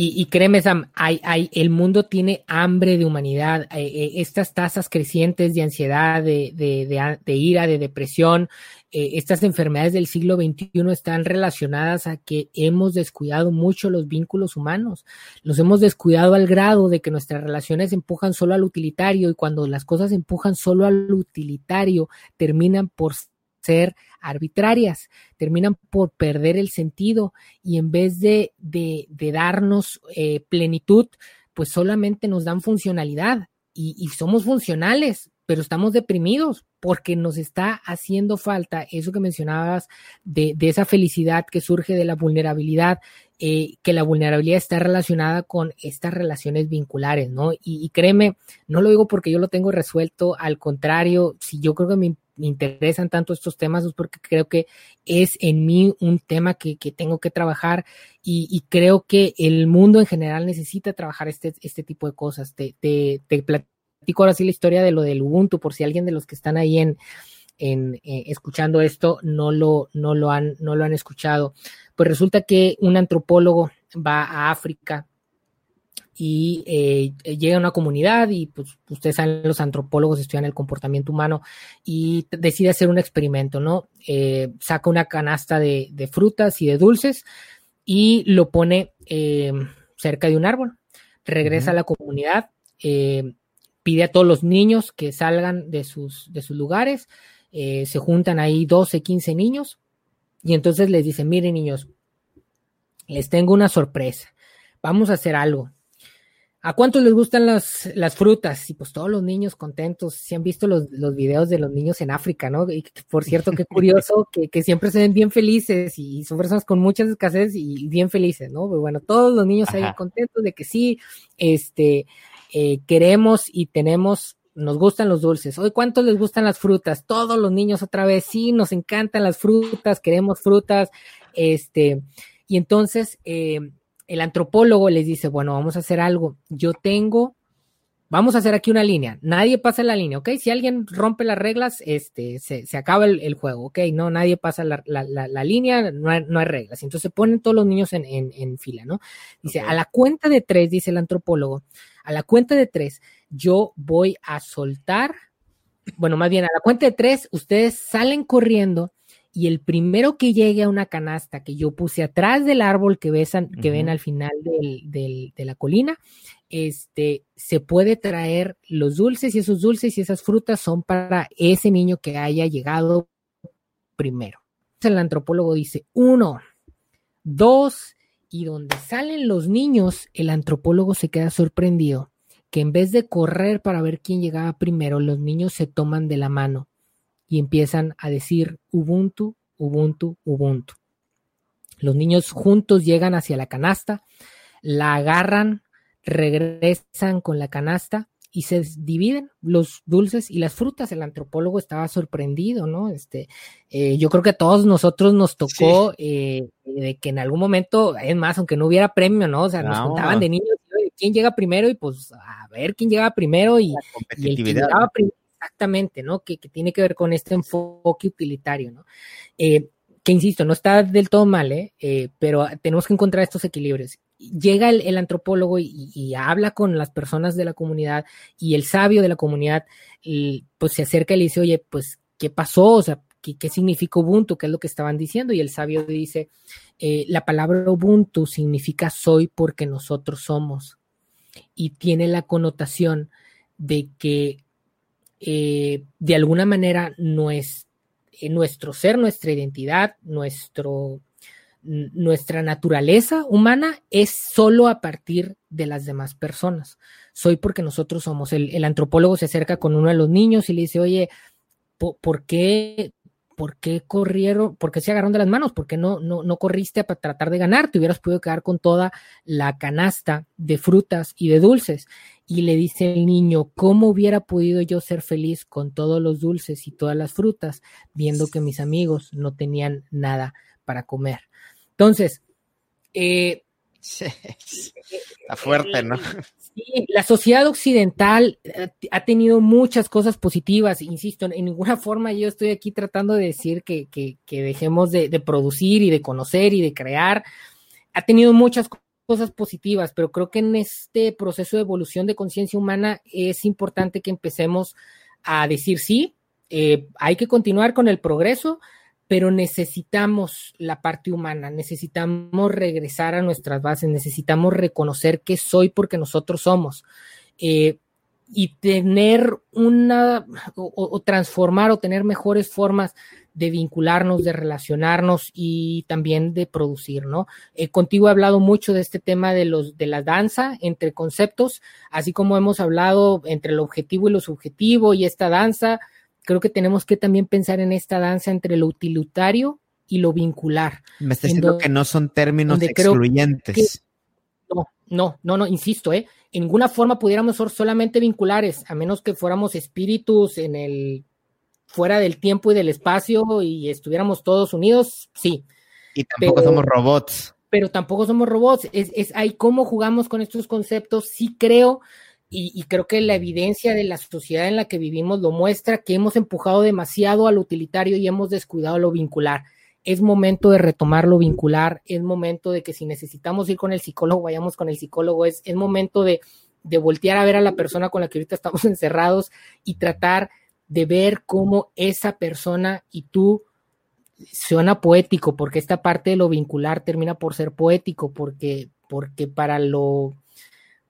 Y, créeme, Sam, hay, hay, el mundo tiene hambre de humanidad. Eh, eh, estas tasas crecientes de ansiedad, de, de, de, ira, de depresión, eh, estas enfermedades del siglo XXI están relacionadas a que hemos descuidado mucho los vínculos humanos. Los hemos descuidado al grado de que nuestras relaciones empujan solo al utilitario y cuando las cosas empujan solo al utilitario, terminan por ser arbitrarias, terminan por perder el sentido y en vez de, de, darnos eh, plenitud, pues solamente nos dan funcionalidad y, y somos funcionales, pero estamos deprimidos porque nos está haciendo falta eso que mencionabas de, de esa felicidad que surge de la vulnerabilidad, eh, que la vulnerabilidad está relacionada con estas relaciones vinculares, ¿no? Y, y, créeme, no lo digo porque yo lo tengo resuelto, al contrario, si yo creo que me, me interesan tanto estos temas es porque creo que es en mí un tema que, que tengo que trabajar y, creo que el mundo en general necesita trabajar este, este tipo de cosas. Te, te, te platico ahora sí la historia de lo del Ubuntu, por si alguien de los que están ahí en, en eh, escuchando esto no lo, no, lo han, no lo han escuchado. Pues resulta que un antropólogo va a África y eh, llega a una comunidad y pues ustedes saben, los antropólogos estudian el comportamiento humano y decide hacer un experimento, ¿no? Eh, saca una canasta de, frutas y de dulces y lo pone eh, cerca de un árbol, regresa a la comunidad, pide a todos los niños que salgan de sus, de sus lugares, se juntan ahí 12, 15 niños y entonces les dice, miren niños, les tengo una sorpresa, vamos a hacer algo ¿A cuántos les gustan las, las frutas? Y pues todos los niños contentos, si han visto los, los videos de los niños en África, ¿no? Y por cierto, qué curioso (laughs) que, que, siempre se ven bien felices y son personas con muchas escasez y bien felices, ¿no? Bueno, todos los niños ahí contentos de que sí, este, eh, queremos y tenemos nos gustan los dulces. Hoy, ¿cuántos les gustan las frutas? Todos los niños otra vez, sí, nos encantan las frutas, queremos frutas, este, y entonces, eh, el antropólogo les dice, bueno, vamos a hacer algo. Yo tengo, vamos a hacer aquí una línea. Nadie pasa la línea, ¿ok? Si alguien rompe las reglas, este, se, acaba el, juego, ¿ok? No, nadie pasa la, línea, no hay, reglas. Entonces ponen todos los niños en, fila, ¿no? Dice, a la cuenta de tres, dice el antropólogo, a la cuenta de tres, yo voy a soltar, bueno, más bien a la cuenta de tres, ustedes salen corriendo y el primero que llegue a una canasta que yo puse atrás del árbol que, que ven al final de la colina, este, se puede traer los dulces y esos dulces y esas frutas son para ese niño que haya llegado primero. El antropólogo dice, uno, dos, y donde salen los niños, el antropólogo se queda sorprendido que en vez de correr para ver quién llegaba primero, los niños se toman de la mano y empiezan a decir Ubuntu, Ubuntu, Ubuntu. Los niños juntos llegan hacia la canasta, la agarran, regresan con la canasta y se dividen los dulces y las frutas. El antropólogo estaba sorprendido, ¿no? Este, eh, yo creo que a todos nosotros nos tocó eh, de que en algún momento, es más, aunque no hubiera premio, ¿no? O sea, nos contaban de niños quién llega primero y pues a ver quién llega primero y, y el que llegaba primero Exactamente, ¿no? Que, tiene que ver con este enfoque utilitario, ¿no? Eh, que insisto, no está del todo mal, ¿eh? ¿eh? pero tenemos que encontrar estos equilibrios. Llega el, antropólogo y, habla con las personas de la comunidad y el sabio de la comunidad, pues se acerca y le dice, oye, pues, ¿qué pasó? O sea, ¿qué, qué significa Ubuntu? ¿Qué es lo que estaban diciendo? Y el sabio dice, eh, la palabra Ubuntu significa soy porque nosotros somos y tiene la connotación de que eh, de alguna manera eh, nuestro ser, nuestra identidad, nuestro, nuestra naturaleza humana es solo a partir de las demás personas. Soy porque nosotros somos. El, antropólogo se acerca con uno de los niños y le dice, oye, ¿por, qué, ¿por qué corrieron? ¿Por qué se agarraron de las manos? ¿Por qué no, no, no corriste para tratar de ganar? Te hubieras podido quedar con toda la canasta de frutas y de dulces y le dice el niño, ¿cómo hubiera podido yo ser feliz con todos los dulces y todas las frutas, viendo que mis amigos no tenían nada para comer? Entonces, eh, (laughs) está fuerte, ¿no? (laughs) Sí, la sociedad occidental eh, ha tenido muchas cosas positivas, insisto, en ninguna (laughs) forma yo estoy aquí tratando de decir que, que, dejemos de, de producir y de conocer y de crear. Ha tenido muchas cosas positivas, pero creo que en este proceso de evolución de conciencia humana es importante que empecemos a decir sí, eh, hay que continuar con el progreso, pero necesitamos la parte humana, necesitamos regresar a nuestras bases, necesitamos reconocer que soy porque nosotros somos. Eh, y tener una o, transformar o tener mejores formas de vincularnos, de relacionarnos y también de producir, ¿no? Eh, contigo he hablado mucho de este tema de los de la danza entre conceptos, así como hemos hablado entre el objetivo y lo subjetivo y esta danza, creo que tenemos que también pensar en esta danza entre lo utilitario y lo vincular. Me está diciendo que no son términos excluyentes. no, no, no, no, insisto, ¿eh? En ninguna forma pudiéramos ser solamente vinculares, a menos que fuéramos espíritus en el fuera del tiempo y del espacio y estuviéramos todos unidos, sí. Y tampoco somos robots. Pero tampoco somos robots. Es, es ahí cómo jugamos con estos conceptos. Sí creo, y, creo que la evidencia de la sociedad en la que vivimos lo muestra, que hemos empujado demasiado al utilitario y hemos descuidado lo vincular. Es momento de retomar lo vincular, es momento de que si necesitamos ir con el psicólogo, vayamos con el psicólogo, es, es momento de, de voltear a ver a la persona con la que ahorita estamos (laughs) encerrados y tratar de ver cómo esa persona y tú suena poético, porque esta parte de lo vincular termina por ser poético, porque, porque para lo,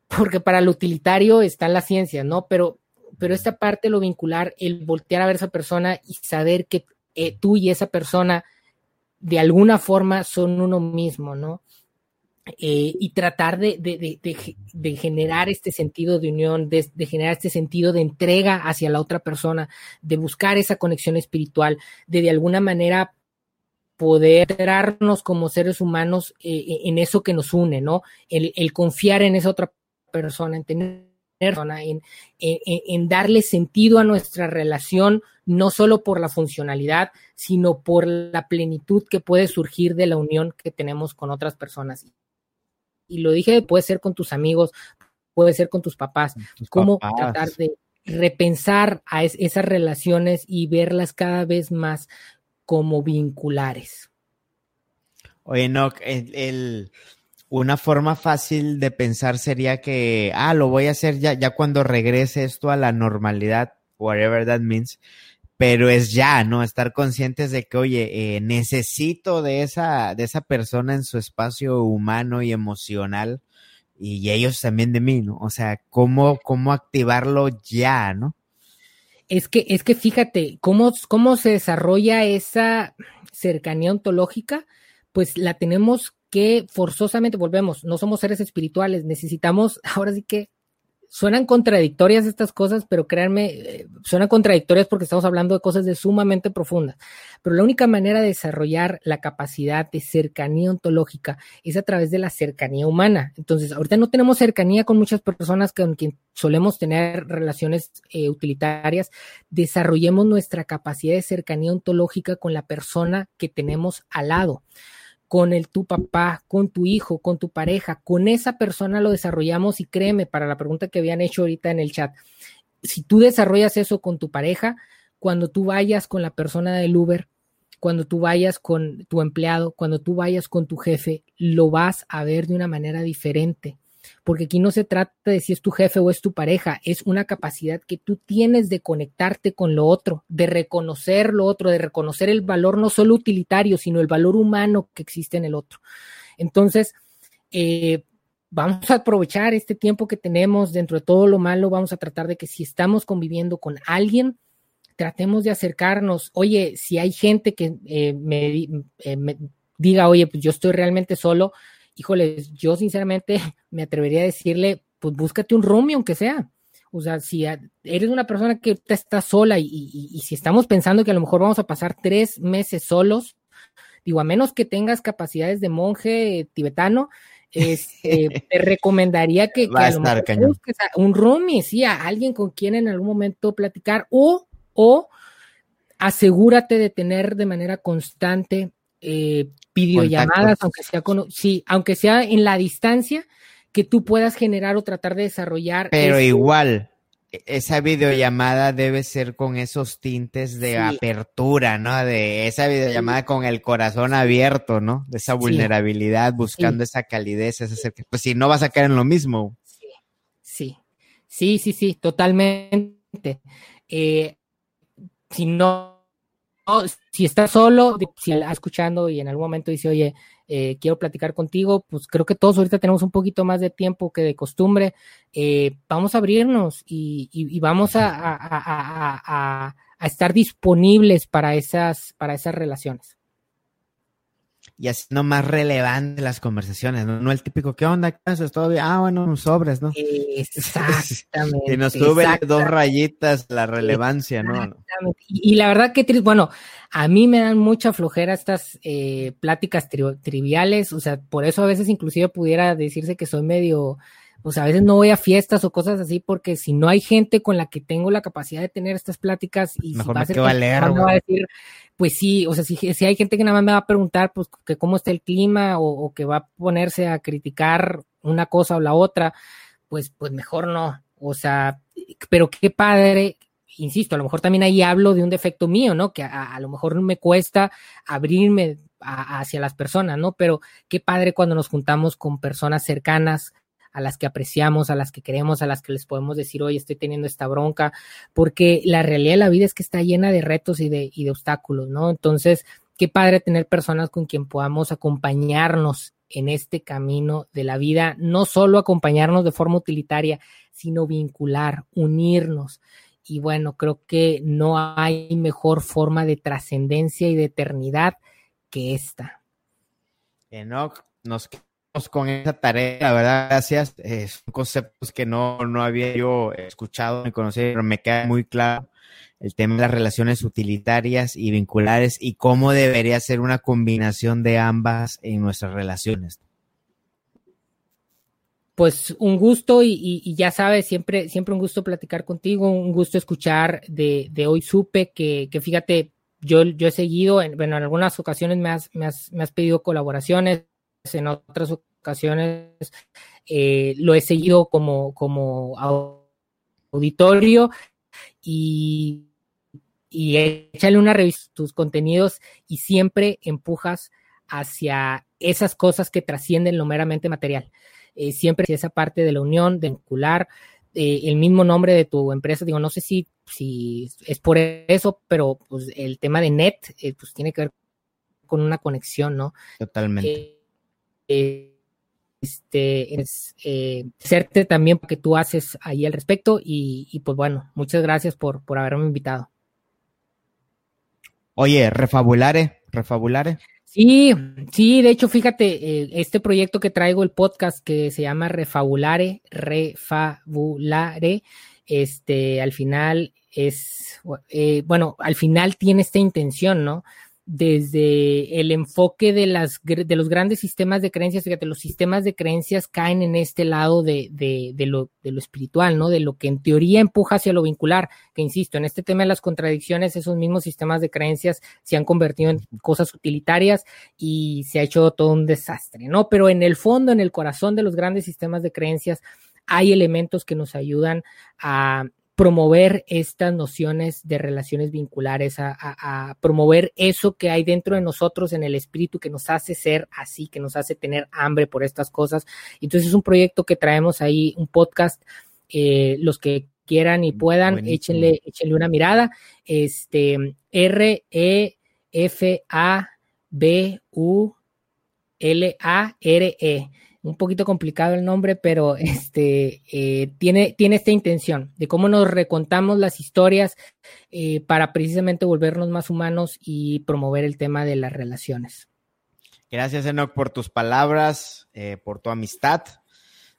porque para lo utilitario está la ciencia, ¿no? Pero, pero esta parte de lo vincular, el voltear a ver a esa persona y saber que eh, tú y esa persona de alguna forma son uno mismo, ¿no? Eh, y tratar de, de, generar este sentido de unión, de, generar este sentido de entrega hacia la otra persona, de buscar esa conexión espiritual, de de alguna manera poder darnos como seres humanos eh, en eso que nos une, ¿no? El, el, confiar en esa otra persona, en tener en, en, en, darle sentido a nuestra relación, no solo por la funcionalidad, sino por la plenitud que puede surgir de la unión que tenemos con otras personas. Y lo dije, puede ser con tus amigos, puede ser con tus papás, cómo tratar de repensar a esas relaciones y verlas cada vez más como vinculares. Oye, no, el, una forma fácil de pensar sería que, ah, lo voy a hacer ya, ya cuando regrese esto a la normalidad, whatever that means, pero es ya, ¿no? Estar conscientes de que, oye, eh, necesito de esa, de esa persona en su espacio humano y emocional y ellos también de mí, ¿no? O sea, cómo, cómo activarlo ya, ¿no? Es que, es que fíjate, cómo, cómo se desarrolla esa cercanía ontológica, pues la tenemos que forzosamente, volvemos, no somos seres espirituales, necesitamos, (laughs) ahora sí que suenan contradictorias estas cosas, pero créanme, eh, suenan contradictorias porque estamos hablando de cosas de sumamente profundas. Pero la única manera de desarrollar la capacidad de cercanía ontológica es a través de la cercanía humana. Entonces, ahorita no tenemos cercanía con muchas personas con quien solemos tener relaciones eh, utilitarias. Desarrollemos nuestra capacidad de cercanía ontológica con la persona que tenemos al lado con el tu papá, con tu hijo, con tu pareja, con esa persona lo desarrollamos y créeme, para la pregunta que habían hecho ahorita en el chat, si tú desarrollas eso con tu pareja, cuando tú vayas con la persona del Uber, cuando tú vayas con tu empleado, cuando tú vayas con tu jefe, lo vas a ver de una manera diferente porque aquí no se trata de si es tu jefe o es tu pareja, es una capacidad que tú tienes de conectarte con lo otro, de reconocer lo otro, de reconocer el valor no solo utilitario, sino el valor humano que existe en el otro. Entonces, eh, vamos a aprovechar este tiempo que tenemos dentro de todo lo malo, vamos a tratar de que si estamos conviviendo con alguien, tratemos de acercarnos. Oye, si hay gente que eh, eh, me diga, oye, pues yo estoy realmente solo, híjole, yo sinceramente (laughs) me atrevería a decirle, pues búscate un roomie aunque sea. O sea, si eres una persona que está sola y, si estamos pensando que a lo mejor vamos a pasar tres meses solos, digo, a menos que tengas capacidades de monje tibetano, (laughs) este, te recomendaría que, a lo mejor busques un roomie, sí, a alguien con quien en algún momento platicar o, o asegúrate de tener de manera constante eh, videollamadas, aunque sea con, sí, aunque sea en la distancia, que tú puedas generar o tratar de desarrollar. Pero igual, e-, esa videollamada debe ser con esos tintes de apertura, ¿no? De esa videollamada con el corazón abierto, ¿no? De esa vulnerabilidad, buscando esa calidez, ese pues si no vas a caer en lo mismo. Sí, sí, sí, sí, totalmente. Eh, si no, si estás solo, si está escuchando y en algún momento dice, oye, eh, quiero platicar contigo, pues creo que todos ahorita tenemos un poquito más de tiempo que de costumbre. Eh, vamos a abrirnos y, vamos a, estar disponibles para esas, para esas relaciones y haciendo más relevante las conversaciones, ¿no? el típico, ¿qué onda? ¿Qué es todavía? Ah, bueno, sobres, ¿no? Exactamente. (laughs) y nos sube dos rayitas la relevancia, ¿no? Y, la verdad que, bueno, a mí me dan mucha flojera estas eh, pláticas triviales, o sea, por eso a veces inclusive pudiera decirse que soy medio pues a veces no voy a fiestas o cosas así porque si no hay gente con la que tengo la capacidad de tener estas pláticas y Mejor si va a ser que va a decir, pues sí, o sea, si, si, hay gente que nada más me va a preguntar pues que cómo está el clima o, que va a ponerse a criticar una cosa o la otra, pues pues mejor no, o sea, pero qué padre insisto, a lo mejor también ahí hablo de un defecto mío, ¿no? Que a, lo mejor me cuesta abrirme hacia las personas, ¿no? Pero qué padre cuando nos juntamos con personas cercanas, a las que apreciamos, a las que queremos, a las que les podemos decir, oye, estoy teniendo esta bronca, porque la realidad de la vida es que está llena de retos y de, y de obstáculos, ¿no? Entonces, qué padre tener personas con quien podamos acompañarnos en este camino de la vida, no solo acompañarnos de forma utilitaria, sino vincular, unirnos. Y bueno, creo que no hay mejor forma de trascendencia y de eternidad que esta. Enoch, nos con esa tarea, la verdad, gracias. Eh, son conceptos que no, no había yo escuchado ni conocido, pero me queda muy claro el tema de las relaciones utilitarias y vinculares y cómo debería ser una combinación de ambas en nuestras relaciones. Pues un gusto y, ya sabes, siempre, siempre un gusto platicar contigo, un gusto escuchar de, hoy supe que, fíjate, yo, yo he seguido, en, bueno, en algunas ocasiones me has, me has, me has pedido colaboraciones, en otras ocasiones eh, lo he seguido como, como auditorio y, y échale una revista tus contenidos y siempre empujas hacia esas cosas que trascienden lo meramente material. Eh, siempre esa parte de la unión, de vincular, eh, el mismo nombre de tu empresa, digo, no sé si, si es por eso, pero pues el tema de net, pues tiene que ver con una conexión, ¿no? Totalmente este, es eh, serte también que tú haces ahí al respecto y, pues bueno, muchas gracias por, por haberme invitado. Oye, refabulare, refabulare. Sí, sí, de hecho, fíjate, eh, este proyecto que traigo, el podcast que se llama Refabulare, Refabulare, este, al final es, eh, bueno, al final tiene esta intención, ¿no? Desde el enfoque de, las, de los grandes sistemas de creencias, fíjate, los sistemas de creencias caen en este lado de, de, de, lo, de lo espiritual, ¿no? De lo que en teoría empuja hacia lo vincular, que insisto, en este tema de las contradicciones, esos mismos sistemas de creencias se han convertido en cosas utilitarias y se ha hecho todo un desastre, ¿no? Pero en el fondo, en el corazón de los grandes sistemas de creencias, hay elementos que nos ayudan a promover estas nociones de relaciones vinculares, a, promover eso que hay dentro de nosotros en el espíritu que nos hace ser así, que nos hace tener hambre por estas cosas. Entonces es un proyecto que traemos ahí, un podcast, eh, los que quieran y puedan, échenle, échenle una mirada. Este, R, E, F, A, B, U, L, A, R, E un poquito complicado el nombre, pero (laughs) este eh, tiene, tiene esta intención de cómo nos recontamos las historias eh, para precisamente volvernos más humanos y promover el tema de las relaciones. Gracias, Enoch, por tus palabras, eh, por tu amistad.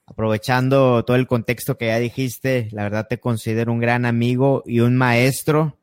Aprovechando todo el contexto que ya dijiste, la verdad te considero un gran amigo y un maestro.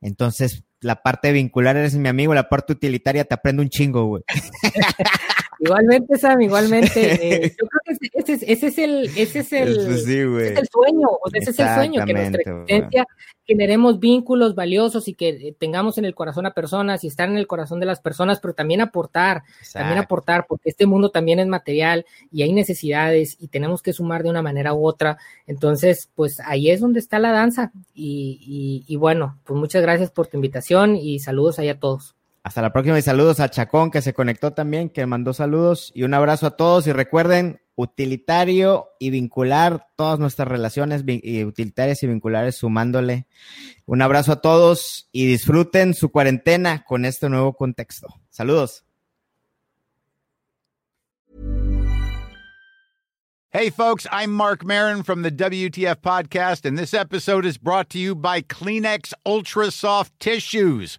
Entonces, la parte vincular eres mi amigo, la parte utilitaria te aprendo un chingo, güey. (laughs) Igualmente, Sam, igualmente. Eh, yo creo que ese, ese, ese, es el, ese es el, Sí, ese es el sueño, o sea, ese es el sueño, que nuestra existencia generemos vínculos valiosos y que eh, tengamos en el corazón a personas y estar en el corazón de las personas, pero también aportar, también aportar, porque este mundo también es material y hay necesidades y tenemos que sumar de una manera u otra. Entonces, pues ahí es donde está la danza. Y, y, y bueno, pues muchas gracias por tu invitación y saludos ahí a todos. Hasta la próxima y saludos a Chacón que se conectó también, que mandó saludos y un abrazo a todos y recuerden utilitario y vincular todas nuestras relaciones utilitarias y vinculares sumándole. Un abrazo a todos y disfruten su cuarentena con este nuevo contexto. Saludos. Hey, folks, I'm Mark Marin from the WTF Podcast, and this episode is brought to you by Kleenex Ultra Soft Tissues,